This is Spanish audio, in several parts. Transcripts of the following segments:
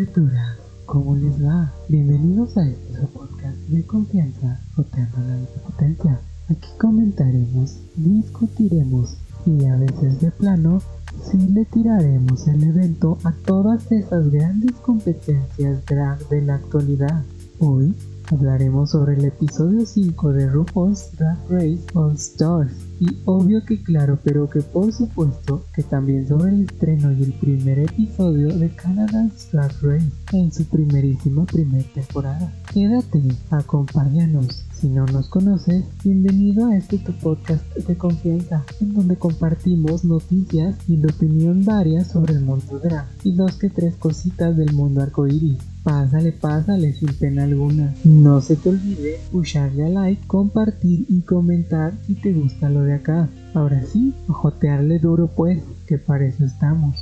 criatura, ¿cómo les va? Bienvenidos a este podcast de confianza Hotel de Potencia. Aquí comentaremos, discutiremos y a veces de plano sí le tiraremos el evento a todas esas grandes competencias drag de la actualidad. Hoy hablaremos sobre el episodio 5 de RuPaul's Drag Race All Stars y obvio que claro, pero que por supuesto que también sobre el estreno y el primer episodio de Canada's Drag Race en su primerísima primera temporada. Quédate, acompáñanos. Si no nos conoces, bienvenido a este tu podcast de confianza, en donde compartimos noticias y de opinión varias sobre el mundo drag y dos que tres cositas del mundo arcoíris. Pásale, pásale sin pena alguna. No se te olvide pusharle a like, compartir y comentar si te gusta lo de acá. Ahora sí, jotearle duro pues, que para eso estamos.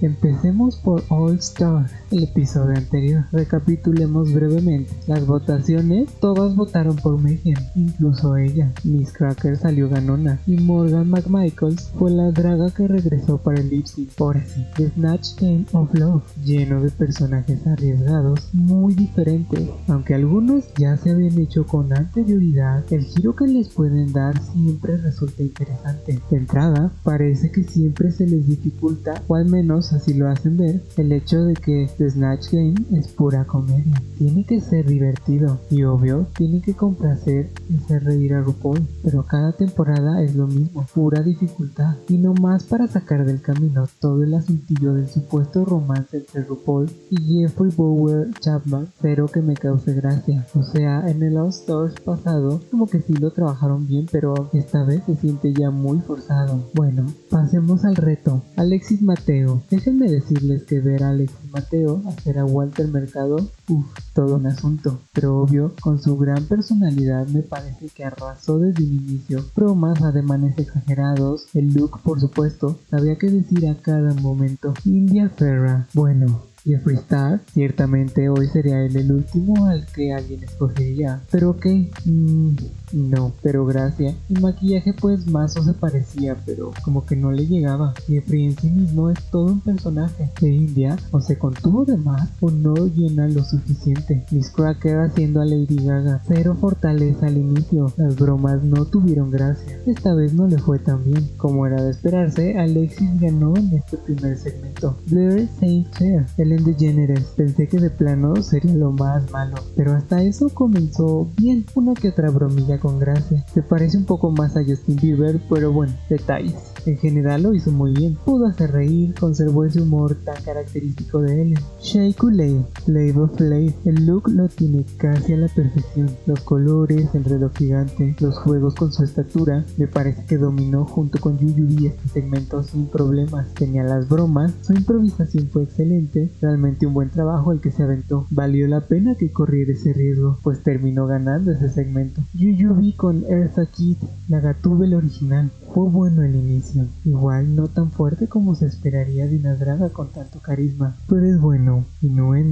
Empecemos por All Star, el episodio anterior. Recapitulemos brevemente. Las votaciones, todas votaron por Megan, incluso ella. Miss Cracker salió ganona y Morgan McMichaels fue la draga que regresó para el lip sync. Ahora sí, The Snatch Game of Love, lleno de personajes arriesgados, muy diferentes. Aunque algunos ya se habían hecho con anterioridad, el giro que les pueden dar siempre resulta interesante. De entrada, parece que siempre se les dificulta, o al menos así lo hacen ver, el hecho de que The Snatch Game es pura comedia. Tiene que ser divertido y obvio, tiene que complacer y hacer reír a RuPaul, pero cada temporada es lo mismo, pura dificultad. Y no más para sacar del camino todo el asuntillo del supuesto romance entre RuPaul y Jeffrey Bower Chapman, pero que me cause gracia. O sea, en el All Stars pasado, como que sí lo trabajaron bien, pero esta vez se siente ya muy forzado. Bueno, pasemos al reto. Alexis Mateo Déjenme decirles que ver a Alex Mateo hacer a Walter Mercado, uff, todo un asunto. Pero obvio, con su gran personalidad me parece que arrasó desde el inicio. Bromas, ademanes exagerados, el look por supuesto, sabía qué decir a cada momento. India Ferra, bueno, Jeffree Star, ciertamente hoy sería él el último al que alguien escogería. Pero ok, mmm, no, pero gracias. El maquillaje pues más o se parecía, pero como que no le llegaba. Jeffrey en sí mismo es todo un personaje. De India o se contuvo de más o no llena lo suficiente. Miss Cracker haciendo a Lady Gaga. Cero fortaleza al inicio. Las bromas no tuvieron gracia. Esta vez no le fue tan bien. Como era de esperarse, Alexis ganó en este primer segmento. Blair Saint Clair, Ellen DeGeneres. Pensé que de plano sería lo más malo. Pero hasta eso comenzó bien. Una que otra bromilla con gracia. Se parece un poco más a Justin Bieber, pero bueno, detalles. En general lo hizo muy bien. Pudo hacer reír, conservó ese humor tan característico de él. Shea Coulee, Flavor of el look lo tiene casi a la perfección. Los colores, el reloj gigante, los juegos con su estatura, me parece que dominó junto con Yuyubi este segmento sin problemas. Tenía las bromas, su improvisación fue excelente, realmente un buen trabajo el que se aventó. Valió la pena que corriera ese riesgo, pues terminó ganando ese segmento. Yuyu vi con Eartha Kitt, la Gatúbel original. Fue bueno el inicio, igual no tan fuerte como se esperaría de una draga con tanto carisma, pero es bueno.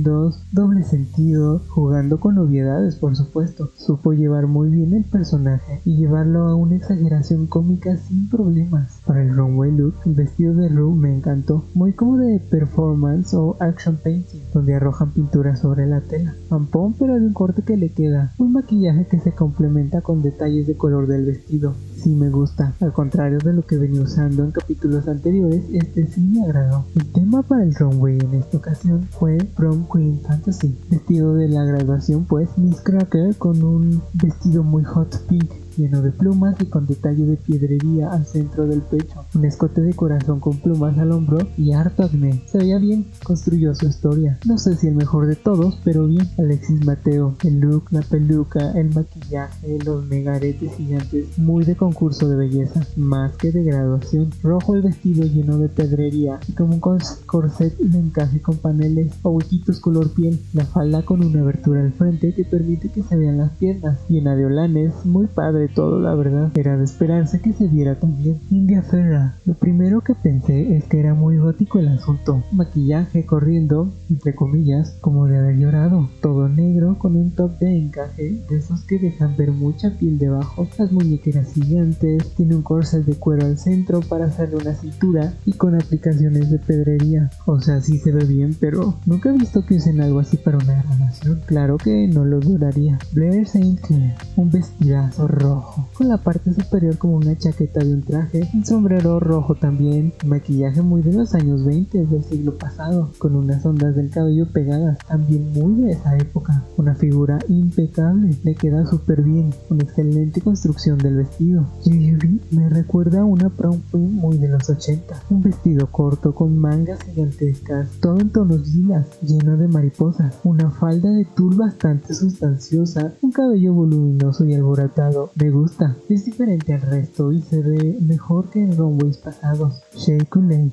dos doble sentido, jugando con obviedades por supuesto. Supo llevar muy bien el personaje y llevarlo a una exageración cómica sin problemas. Para el runway look, el vestido de Rue me encantó, muy como de performance o action painting, donde arrojan pintura sobre la tela. Pampón pero de un corte que le queda, un maquillaje que se complementa con detalles de color del vestido. Sí me gusta, al contrario de lo que venía usando en capítulos anteriores, este sí me agradó. El tema para el runway en esta ocasión fue Prom Queen Fantasy, vestido de la graduación pues Miss Cracker con un vestido muy hot pink lleno de plumas y con detalle de piedrería al centro del pecho, un escote de corazón con plumas al hombro y harto acné. Se veía bien, construyó su historia. No sé si el mejor de todos, pero bien. Alexis Mateo, el look, la peluca, el maquillaje, los megaretes gigantes, muy de concurso de belleza, más que de graduación. Rojo el vestido lleno de pedrería y como un corset de encaje con paneles o huequitos color piel. La falda con una abertura al frente que permite que se vean las piernas, llena de olanes, muy padre todo, la verdad. Era de esperarse que se viera también. India Ferra. Lo primero que pensé es que era muy gótico el asunto. Maquillaje corriendo, entre comillas, como de haber llorado. Todo negro con un top de encaje, de esos que dejan ver mucha piel debajo. Las muñequeras gigantes, tiene un corset de cuero al centro para hacerle una cintura y con aplicaciones de pedrería. O sea, sí se ve bien, pero nunca he visto que usen algo así para una grabación. Claro que no lo duraría. Blair Saint Clair, un vestidazo rojo, con la parte superior como una chaqueta de un traje, un sombrero rojo también, maquillaje muy de los años 20 del siglo pasado, con unas ondas del cabello pegadas, también muy de esa época. Una figura impecable, le queda súper bien, una excelente construcción del vestido. Yuri me recuerda a una prom muy de los 80, un vestido corto con mangas gigantescas, todo en tonos lilas, lleno de mariposas, una falda de tul bastante sustanciosa, un cabello voluminoso y alborotado. Me gusta, es diferente al resto y se ve mejor que en runways pasados. Shea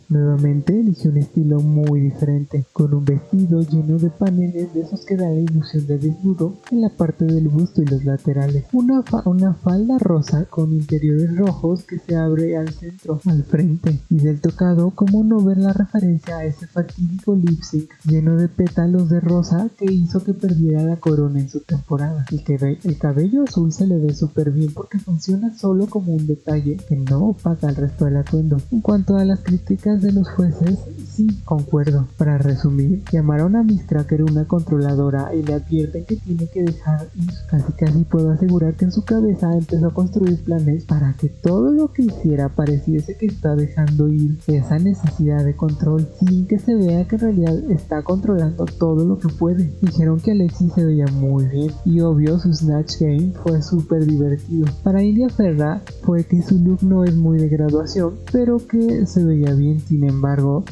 nuevamente eligió un estilo muy diferente, con un vestido lleno de paneles de esos que dan la ilusión de desnudo en la parte del busto y los laterales. Una, una falda rosa con interiores rojos que se abre al centro, al frente, y del tocado, como no ver la referencia a ese fatídico lip sync lleno de pétalos de rosa que hizo que perdiera la corona en su temporada. El, el cabello azul se le ve súper bien porque funciona solo como un detalle que no opaca el resto del atuendo. En cuanto a las críticas de los jueces, sí, concuerdo. Para resumir, llamaron a Miss Cracker una controladora y le advierten que tiene que dejar ir. Casi casi puedo asegurar que en su cabeza empezó a construir planes para que todo lo que hiciera pareciese que está dejando ir esa necesidad de control sin que se vea que en realidad está controlando todo lo que puede. Dijeron que Alexis se veía muy bien y obvio su Snatch Game fue súper divertido. Para India Ferra fue que su look no es muy de graduación, pero que se veía bien. Sin embargo,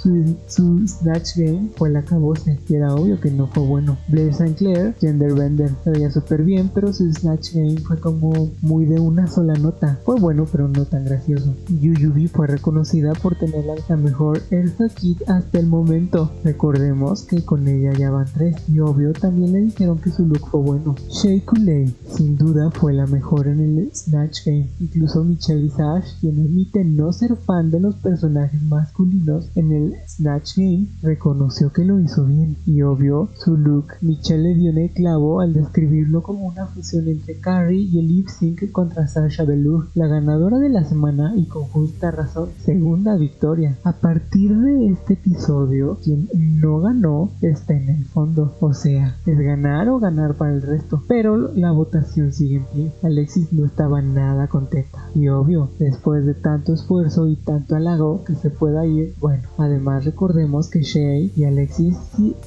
su, Snatch Game fue la cabose y era obvio que no fue bueno. Blair St. Clair, Gender Bender, se veía súper bien, pero su Snatch Game fue como muy de una sola nota. Fue bueno, pero no tan gracioso. Yuyubi fue reconocida por tener la mejor Elsa Kit hasta el momento. Recordemos que con ella ya van tres y obvio también le dijeron que su look fue bueno. Shea Coulee sin duda fue la mejor en el Snatch Game. Incluso Michelle Visage, quien admite no ser fan de los personajes masculinos en el Snatch Game, reconoció que lo hizo bien. Y obvio, su look, Michelle le dio en el clavo al describirlo como una fusión entre Carrie y el lip sync contra Sasha Velour, la ganadora de la semana y con justa razón, segunda victoria. A partir de este episodio, quien no ganó está en el fondo, o sea, es ganar o ganar para el resto. Pero la votación sigue en pie. Alexis no estaba nada contenta. Y obvio, después de tanto esfuerzo y tanto halago que se pueda ir, bueno, además recordemos que Shea y Alexis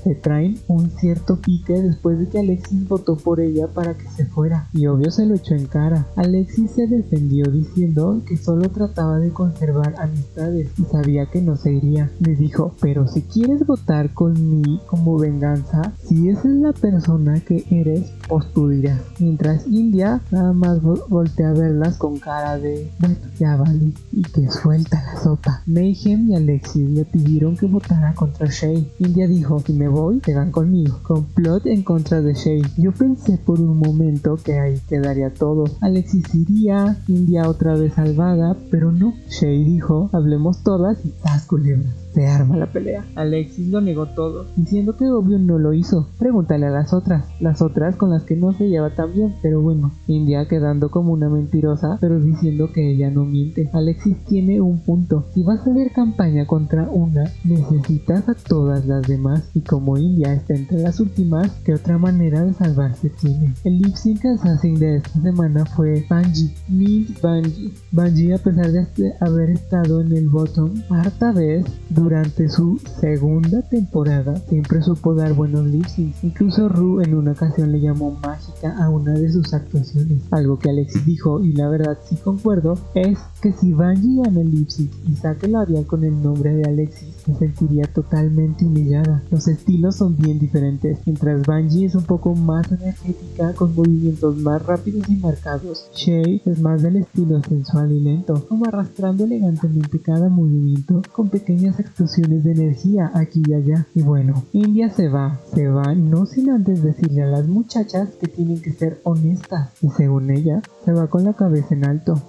se traen un cierto pique después de que Alexis votó por ella para que se fuera. Y obvio se lo echó en cara. Alexis se defendió diciendo que solo trataba de conservar amistades y sabía que no se iría. Le dijo, pero si quieres votar con mí como venganza, si esa es la persona que eres, pues. Mientras India nada más voltea a verlas con cara de, bueno, ya vale, y que suelta la sopa. Mayhem y Alexis le pidieron que votara contra Shay. India dijo, si me voy, te van conmigo. Complot en contra de Shay. Yo pensé por un momento que ahí quedaría todo. Alexis iría, India otra vez salvada, pero no. Shay dijo, hablemos todas y ¡zas culebras! Se arma la pelea. Alexis lo negó todo, diciendo que obvio no lo hizo. Pregúntale a las otras, las otras con las que no se lleva tan bien, pero bueno, India quedando como una mentirosa, pero diciendo que ella no miente. Alexis tiene un punto. Si vas a hacer campaña contra una, necesitas a todas las demás. Y como India está entre las últimas, ¿qué otra manera de salvarse tiene? El lip sync assassin de esta semana fue Bungie, Mint Bungie. Bungie, a pesar de haber estado en el bottom harta vez, durante su segunda temporada siempre supo dar buenos lip Incluso Ru en una ocasión le llamó mágica a una de sus actuaciones. Algo que Alexis dijo y la verdad sí concuerdo es que si Bungie gana el lip y saque el labial con el nombre de Alexis, se sentiría totalmente humillada. Los estilos son bien diferentes, mientras Bungie es un poco más energética con movimientos más rápidos y marcados. Shay es más del estilo sensual y lento, como arrastrando elegantemente cada movimiento con pequeñas explosiones de energía aquí y allá. Y bueno, India se va, se va no sin antes decirle a las muchachas que tienen que ser honestas y según ella se va con la cabeza en alto.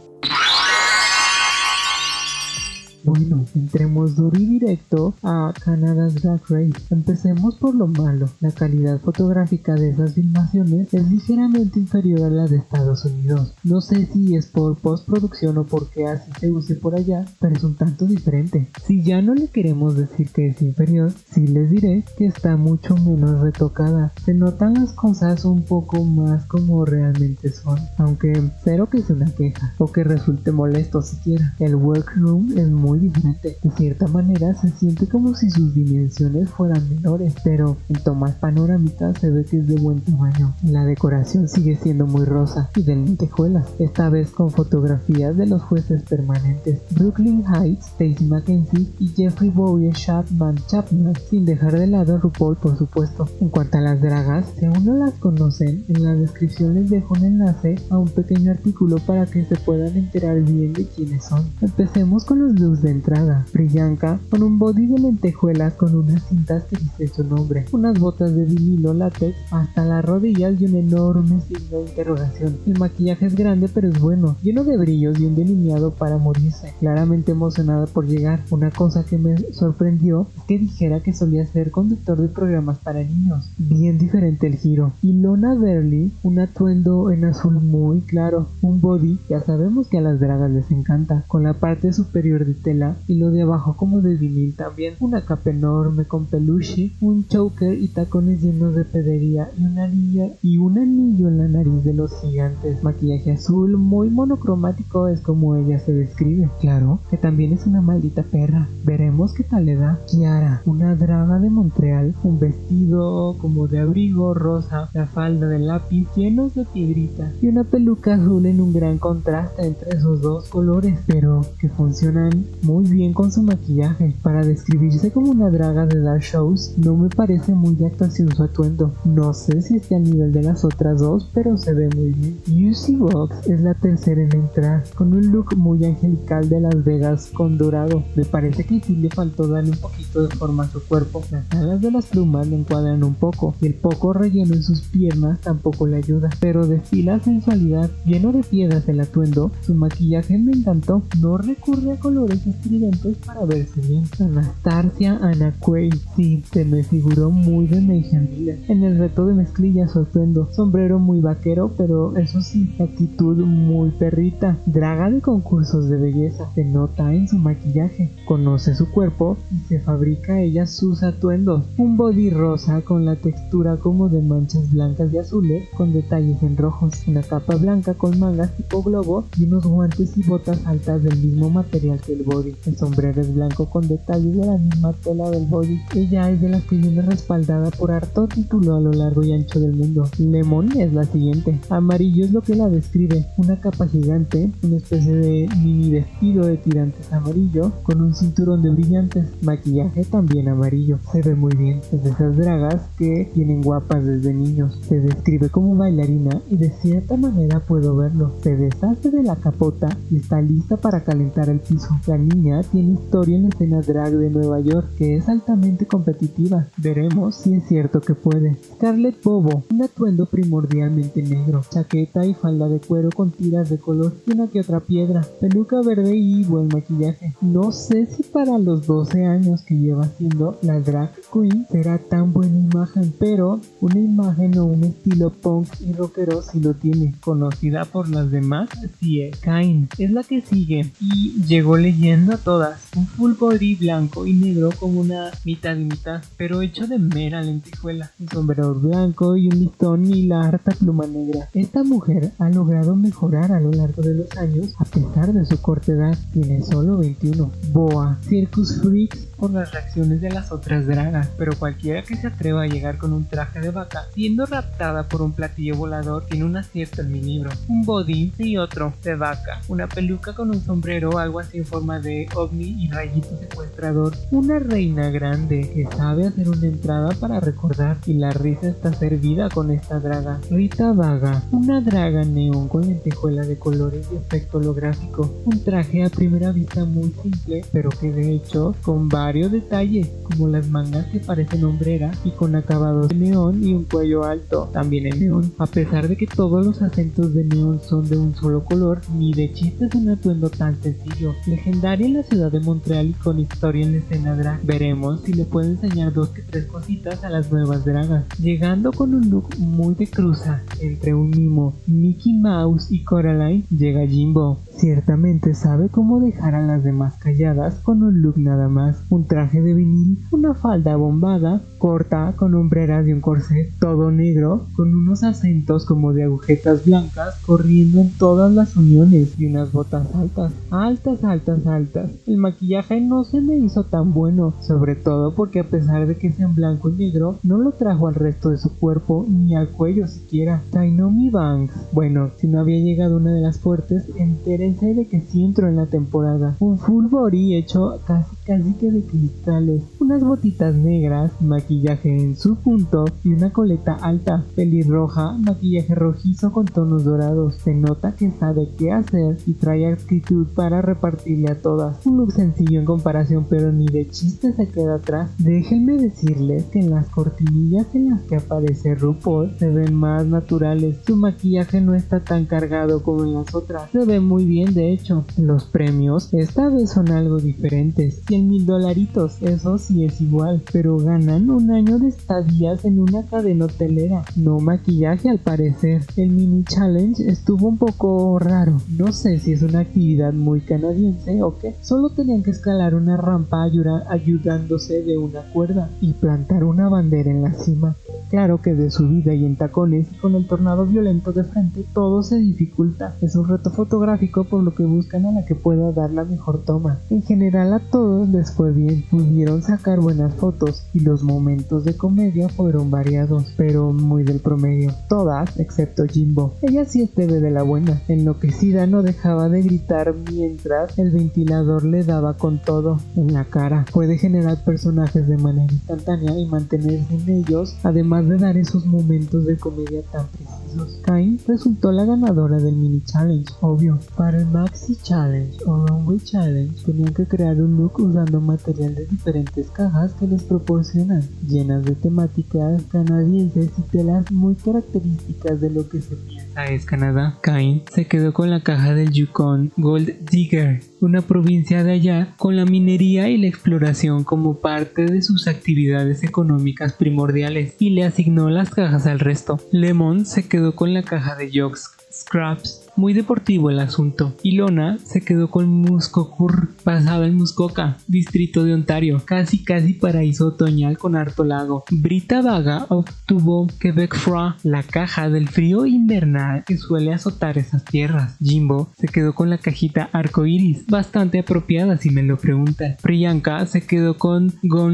Bueno, entremos duro y directo a Canada's Drag Race. Empecemos por lo malo. La calidad fotográfica de esas filmaciones es ligeramente inferior a la de Estados Unidos. No sé si es por postproducción o porque así se use por allá, pero es un tanto diferente. Si ya no le queremos decir que es inferior, sí les diré que está mucho menos retocada. Se notan las cosas un poco más como realmente son, aunque espero que sea una queja o que resulte molesto siquiera. El workroom es muy diferente. De cierta manera se siente como si sus dimensiones fueran menores, pero en tomas panorámicas se ve que es de buen tamaño. La decoración sigue siendo muy rosa y de lentejuelas, esta vez con fotografías de los jueces permanentes Brooklyn Heights, Stacy McKenzie y Jeffrey Bowie Chapman Chapman, sin dejar de lado a RuPaul por supuesto. En cuanto a las dragas, si aún no las conocen, en la descripción les dejo un enlace a un pequeño artículo para que se puedan enterar bien de quiénes son. Empecemos con los looks de entrada. Brillanca con un body de lentejuelas con unas cintas que dice su nombre, unas botas de vinilo látex hasta las rodillas y un enorme signo de interrogación. El maquillaje es grande pero es bueno, lleno de brillos y un delineado para morirse. Claramente emocionada por llegar. Una cosa que me sorprendió es que dijera que solía ser conductor de programas para niños. Bien diferente el giro. Y Lona Berly, un atuendo en azul muy claro, un body, ya sabemos que a las dragas les encanta, con la parte superior de tela y lo de abajo como de vinil también. Una capa enorme con peluche, un choker y tacones llenos de pedería y una anilla y un anillo en la nariz de los gigantes. Maquillaje azul muy monocromático es como ella se describe. Claro, que también es una maldita perra. Veremos qué tal le da. Kiara, una draga de Montreal, un vestido como de abrigo rosa, la falda de lápiz llenos de piedrita y una peluca azul en un gran contraste entre esos dos colores, pero que funcionan muy bien con su maquillaje. Para describirse como una draga de Dark Shows, no me parece muy de actuación su atuendo. No sé si esté al nivel de las otras dos, pero se ve muy bien. UC Box es la tercera en entrar, con un look muy angelical de Las Vegas con dorado. Me parece que sí le faltó darle un poquito de forma a su cuerpo. Las alas de las plumas le encuadran un poco, y el poco relleno en sus piernas tampoco le ayuda. Pero destila sensualidad, lleno de piedras el atuendo. Su maquillaje me encantó, no recurre a colores estridentes para verse bien. Anastasia Anaquay, sí, se me figuró muy de Mayhem En el reto de mezclilla sorprendo, sombrero muy vaquero, pero eso sí, actitud muy perrita. Draga de concursos de belleza, se nota en su maquillaje, conoce su cuerpo y se fabrica ella sus atuendos. Un body rosa con la textura como de manchas blancas y azules con detalles en rojos, una capa blanca con mangas tipo globo y unos guantes y botas altas del mismo material que el body el sombrero es blanco con detalles de la misma tela del body. Ella es de las que viene respaldada por harto título a lo largo y ancho del mundo. Lemon es la siguiente. Amarillo es lo que la describe. Una capa gigante, una especie de mini vestido de tirantes amarillo con un cinturón de brillantes. Maquillaje también amarillo. Se ve muy bien. Es de esas dragas que tienen guapas desde niños. Se describe como bailarina y de cierta manera puedo verlo. Se deshace de la capota y está lista para calentar el piso. Niña tiene historia en la escena drag de Nueva York que es altamente competitiva. Veremos si es cierto que puede. Scarlett Bobo, un atuendo primordialmente negro, chaqueta y falda de cuero con tiras de color y una que otra piedra, peluca verde y buen maquillaje. No sé si para los 12 años que lleva siendo la drag queen será tan buena imagen, pero una imagen o un estilo punk y rockero si lo tiene. Conocida por las demás, sí es. Kain es la que sigue y llegó leyendo a todas. Un full body blanco y negro con una mitad y mitad, pero hecho de mera lentejuela. Un sombrero blanco y un listón y la harta pluma negra. Esta mujer ha logrado mejorar a lo largo de los años a pesar de su corta edad. Tiene solo 21. Boa, Circus Freaks por las reacciones de las otras dragas. Pero cualquiera que se atreva a llegar con un traje de vaca, siendo raptada por un platillo volador, tiene un acierto en mi libro. Un body y otro de vaca, una peluca con un sombrero, algo así en forma de ovni y rayito secuestrador, una reina grande que sabe hacer una entrada para recordar y la risa está servida con esta draga. Rita Vaga, una draga neón con lentejuela de colores y efecto holográfico, un traje a primera vista muy simple, pero que de hecho con varios detalles, como las mangas que parecen hombreras y con acabados de neón y un cuello alto, también en neón. A pesar de que todos los acentos de neón son de un solo color, ni de chiste es un atuendo tan sencillo. Legendaria en la ciudad de Montreal y con historia en la escena drag, veremos si le puede enseñar dos que tres cositas a las nuevas dragas. Llegando con un look muy de cruza entre un mimo, Mickey Mouse y Coraline, llega Jimbo. Ciertamente sabe cómo dejar a las demás calladas con un look nada más, un traje de vinil, una falda bombada, corta con hombreras y un corset, todo negro, con unos acentos como de agujetas blancas corriendo en todas las uniones y unas botas altas, altas, altas, altas. El maquillaje no se me hizo tan bueno, sobre todo porque a pesar de que sea en blanco y negro, no lo trajo al resto de su cuerpo ni al cuello siquiera. Tainomi Banks. Bueno, si no había llegado una de las fuertes, enteré de que si entro en la temporada. Un full body hecho casi casi que de cristales, unas botitas negras, maquillaje en su punto y una coleta alta, pelirroja, maquillaje rojizo con tonos dorados. Se nota que sabe qué hacer y trae actitud para repartirle a todas. Un look sencillo en comparación pero ni de chiste se queda atrás. Déjenme decirles que en las cortinillas en las que aparece RuPaul se ven más naturales. Su maquillaje no está tan cargado como en las otras. Se ve muy bien de hecho. Los premios esta vez son algo diferentes. 100 mil dolaritos, eso sí es igual. Pero ganan un año de estadías en una cadena hotelera. No maquillaje al parecer. El mini challenge estuvo un poco raro. No sé si es una actividad muy canadiense o qué. Solo tenían que escalar una rampa ayudándose de una cuerda y plantar una bandera en la cima. Claro que de subida y en tacones con el tornado violento de frente todo se dificulta. Es un reto fotográfico por lo que buscan a la que pueda dar la mejor toma. En general a todos les fue bien, pudieron sacar buenas fotos y los momentos de comedia fueron variados, pero muy del promedio. Todas, excepto Jimbo. Ella sí es de la buena. Enloquecida no dejaba de gritar mientras el ventilador le daba con todo en la cara. Puede generar personajes de manera instantánea y mantenerse en ellos, además de dar esos momentos de comedia tan precisos. Kain resultó la ganadora del mini challenge, obvio. Para el Maxi Challenge o Runway Challenge tenían que crear un look usando material de diferentes cajas que les proporcionan, llenas de temáticas canadienses y telas muy características de lo que se piensa es Canadá. Kain se quedó con la caja del Yukon Gold Digger, una provincia de allá con la minería y la exploración como parte de sus actividades económicas primordiales y le asignó las cajas al resto. Lemon se quedó con la caja de Jocks Scraps muy deportivo el asunto. Ilona se quedó con Muskogee, basado en Muskoka, distrito de Ontario, casi casi paraíso otoñal con harto lago. Brita Vaga obtuvo Quebec Froid, la caja del frío invernal que suele azotar esas tierras. Jimbo se quedó con la cajita arco iris, bastante apropiada si me lo preguntas. Priyanka se quedó con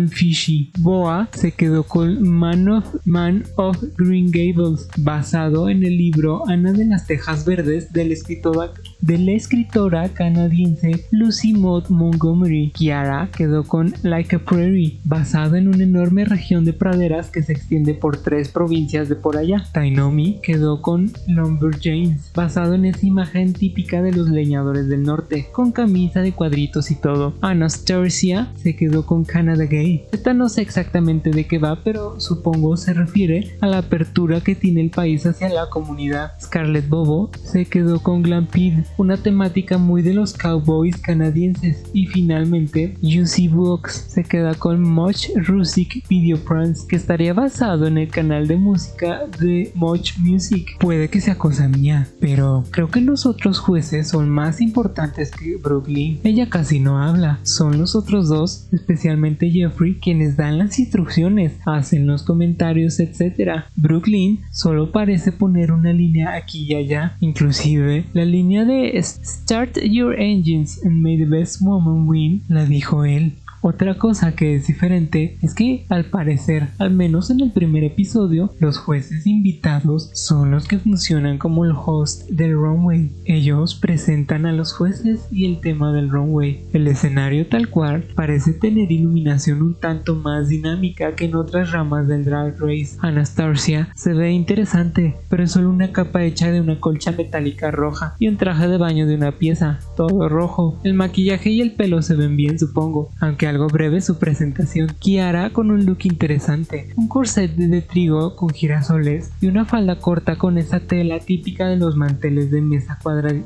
Fishy. Boa se quedó con Man of, Man of Green Gables, basado en el libro Ana de las Tejas Verdes de la escritora, de la escritora canadiense Lucy Maud Montgomery. Kiara quedó con Like a Prairie, basado en una enorme región de praderas que se extiende por tres provincias de por allá. Tainomi quedó con Lumberjanes, basado en esa imagen típica de los leñadores del norte, con camisa de cuadritos y todo. Anastasia se quedó con Canada Gay. Esta no sé exactamente de qué va, pero supongo se refiere a la apertura que tiene el país hacia la comunidad. Scarlett Bobo se quedó con Glampid, una temática muy de los cowboys canadienses. Y finalmente, Juicy Books se queda con Much Rusic Video Pranks, que estaría basado en el canal de música de Much Music. Puede que sea cosa mía, pero creo que los otros jueces son más importantes que Brooklyn. Ella casi no habla, son los otros dos, especialmente Jeffrey, quienes dan las instrucciones, hacen los comentarios, etc. Brooklyn solo parece poner una línea aquí y allá, inclusive la línea de Start Your Engines and May the Best Woman Win la dijo él. Otra cosa que es diferente es que al parecer, al menos en el primer episodio, los jueces invitados son los que funcionan como el host del runway. Ellos presentan a los jueces y el tema del runway. El escenario tal cual parece tener iluminación un tanto más dinámica que en otras ramas del drag race. Anastasia se ve interesante, pero es solo una capa hecha de una colcha metálica roja y un traje de baño de una pieza, todo rojo. El maquillaje y el pelo se ven bien supongo, aunque algo breve su presentación. Kiara con un look interesante, un corset de trigo con girasoles y una falda corta con esa tela típica de los manteles de mesa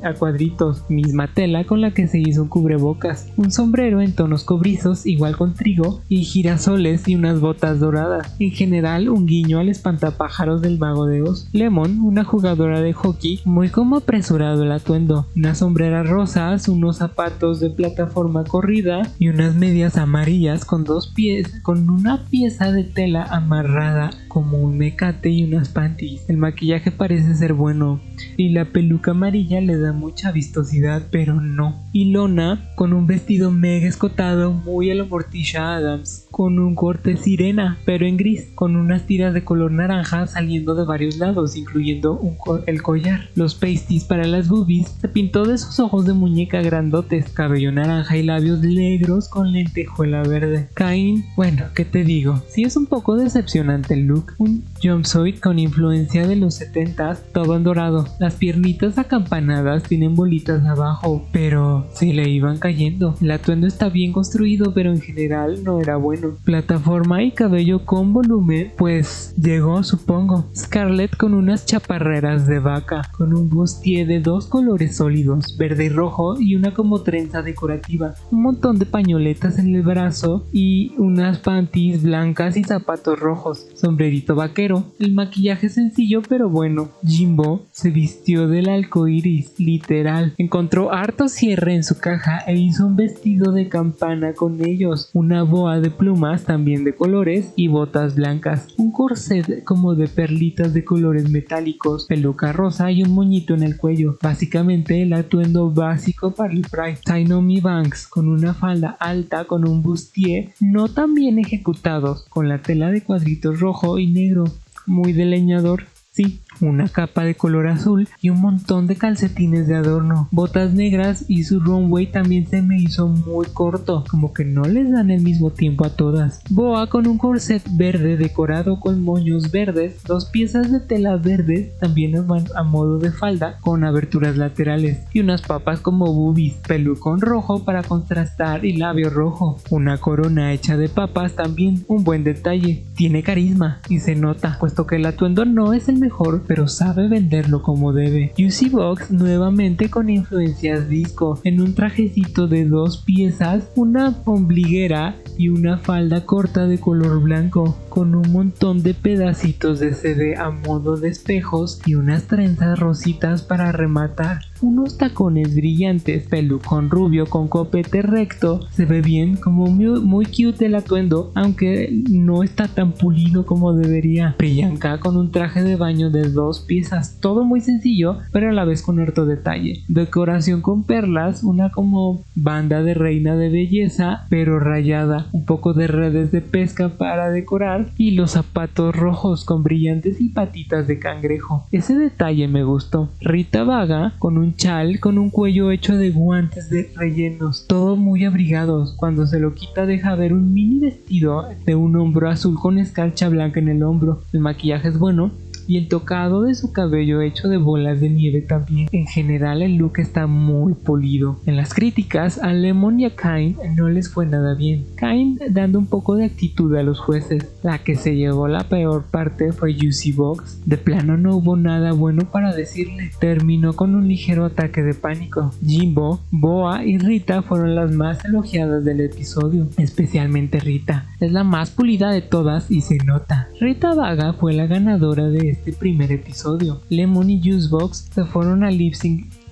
a cuadritos, misma tela con la que se hizo un cubrebocas, un sombrero en tonos cobrizos igual con trigo y girasoles y unas botas doradas. En general un guiño al espantapájaros del mago de Oz. Lemon, una jugadora de hockey, muy como apresurado el atuendo, unas sombreras rosas, unos zapatos de plataforma corrida y unas medias amarillas con dos pies, con una pieza de tela amarrada como un mecate y unas panties. El maquillaje parece ser bueno y la peluca amarilla le da mucha vistosidad, pero no. Y Lona con un vestido mega escotado muy a la Morticia Adams, con un corte sirena, pero en gris, con unas tiras de color naranja saliendo de varios lados, incluyendo el collar. Los pasties para las boobies se pintó de sus ojos de muñeca grandotes, cabello naranja y labios negros con lentejuela verde. Cain, bueno, ¿qué te digo? Si es un poco decepcionante el look, un jumpsuit con influencia de los 70s, todo en dorado. Las piernitas acampanadas tienen bolitas abajo, pero se le iban cayendo. El atuendo está bien construido, pero en general no era bueno. Plataforma y cabello con volumen, pues llegó supongo. Scarlett con unas chaparreras de vaca, con un bustier de dos colores sólidos, verde y rojo y una como trenza decorativa. Un montón de pañoletas en el brazo y unas panties blancas y zapatos rojos. Sombrerito vaquero. El maquillaje sencillo pero bueno. Jimbo se vistió del arco iris, literal. Encontró harto cierre en su caja e hizo un vestido de campana con ellos, una boa de plumas también de colores y botas blancas, un corset como de perlitas de colores metálicos, peluca rosa y un moñito en el cuello. Básicamente el atuendo básico para el Pride. Tainomi Banks con una falda alta con un bustier no tan bien ejecutados, con la tela de cuadritos rojo y negro, muy de leñador. Sí, una capa de color azul y un montón de calcetines de adorno, botas negras y su runway también se me hizo muy corto, como que no les dan el mismo tiempo a todas. Boa con un corset verde decorado con moños verdes, dos piezas de tela verde también a modo de falda con aberturas laterales y unas papas como boobies, pelucón rojo para contrastar y labio rojo, una corona hecha de papas también, un buen detalle, tiene carisma y se nota, puesto que el atuendo no es el mejor pero sabe venderlo como debe. UC Box nuevamente con influencias disco, en un trajecito de dos piezas, una ombliguera y una falda corta de color blanco, con un montón de pedacitos de CD a modo de espejos y unas trenzas rositas para rematar unos tacones brillantes, pelucón rubio con copete recto, se ve bien, como muy, cute el atuendo, aunque no está tan pulido como debería. Priyanka con un traje de baño de dos piezas, todo muy sencillo, pero a la vez con harto detalle. Decoración con perlas, una como banda de reina de belleza, pero rayada, un poco de redes de pesca para decorar y los zapatos rojos con brillantes y patitas de cangrejo. Ese detalle me gustó. Rita Vaga con un chal con un cuello hecho de guantes de rellenos, todo muy abrigados. Cuando se lo quita deja ver un mini vestido de un hombro azul con escarcha blanca en el hombro. El maquillaje es bueno, y el tocado de su cabello hecho de bolas de nieve también. En general el look está muy polido. En las críticas a Lemon y a Kind no les fue nada bien. Kind dando un poco de actitud a los jueces. La que se llevó la peor parte fue Juicy Box. De plano no hubo nada bueno para decirle. Terminó con un ligero ataque de pánico. Jimbo, Boa y Rita fueron las más elogiadas del episodio. Especialmente Rita. Es la más pulida de todas y se nota. Rita Vaga fue la ganadora de este primer episodio. Lemon y Juicebox se fueron a lip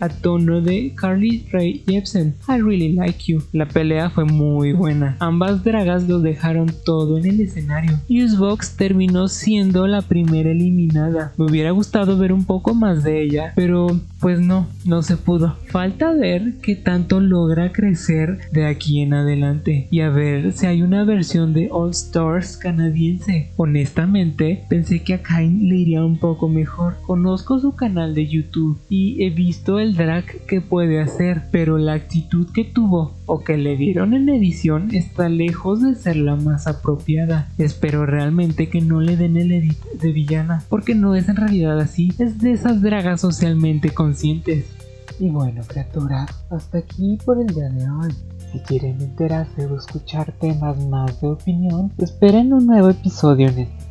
a tono de Carly Rae Jepsen, I Really Like You. La pelea fue muy buena. Ambas dragas lo dejaron todo en el escenario. Usebox terminó siendo la primera eliminada. Me hubiera gustado ver un poco más de ella, pero pues no, no se pudo. Falta ver qué tanto logra crecer de aquí en adelante y a ver si hay una versión de All Stars canadiense. Honestamente, pensé que a Kain le iría un poco mejor. Conozco su canal de YouTube y he visto el drag que puede hacer, pero la actitud que tuvo o que le dieron en edición está lejos de ser la más apropiada. Espero realmente que no le den el edit de villana, porque no es en realidad así, es de esas dragas socialmente conscientes. Y bueno, criatura, hasta aquí por el día de hoy. Si quieren enterarse o escuchar temas más de opinión, esperen un nuevo episodio en esta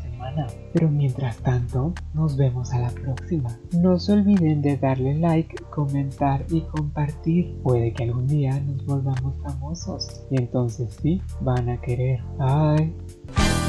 Pero mientras tanto, nos vemos a la próxima. No se olviden de darle like, comentar y compartir. Puede que algún día nos volvamos famosos. Y entonces sí, van a querer. Bye.